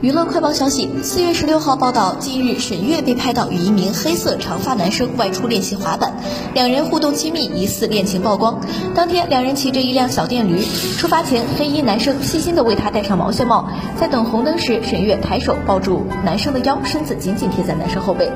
娱乐快报消息：四月十六号报道，近日沈月被拍到与一名黑色长发男生外出练习滑板，两人互动亲密，疑似恋情曝光。当天，两人骑着一辆小电驴，出发前，黑衣男生细心地为她戴上毛线帽，在等红灯时，沈月抬手抱住男生的腰，身子紧紧贴在男生后背。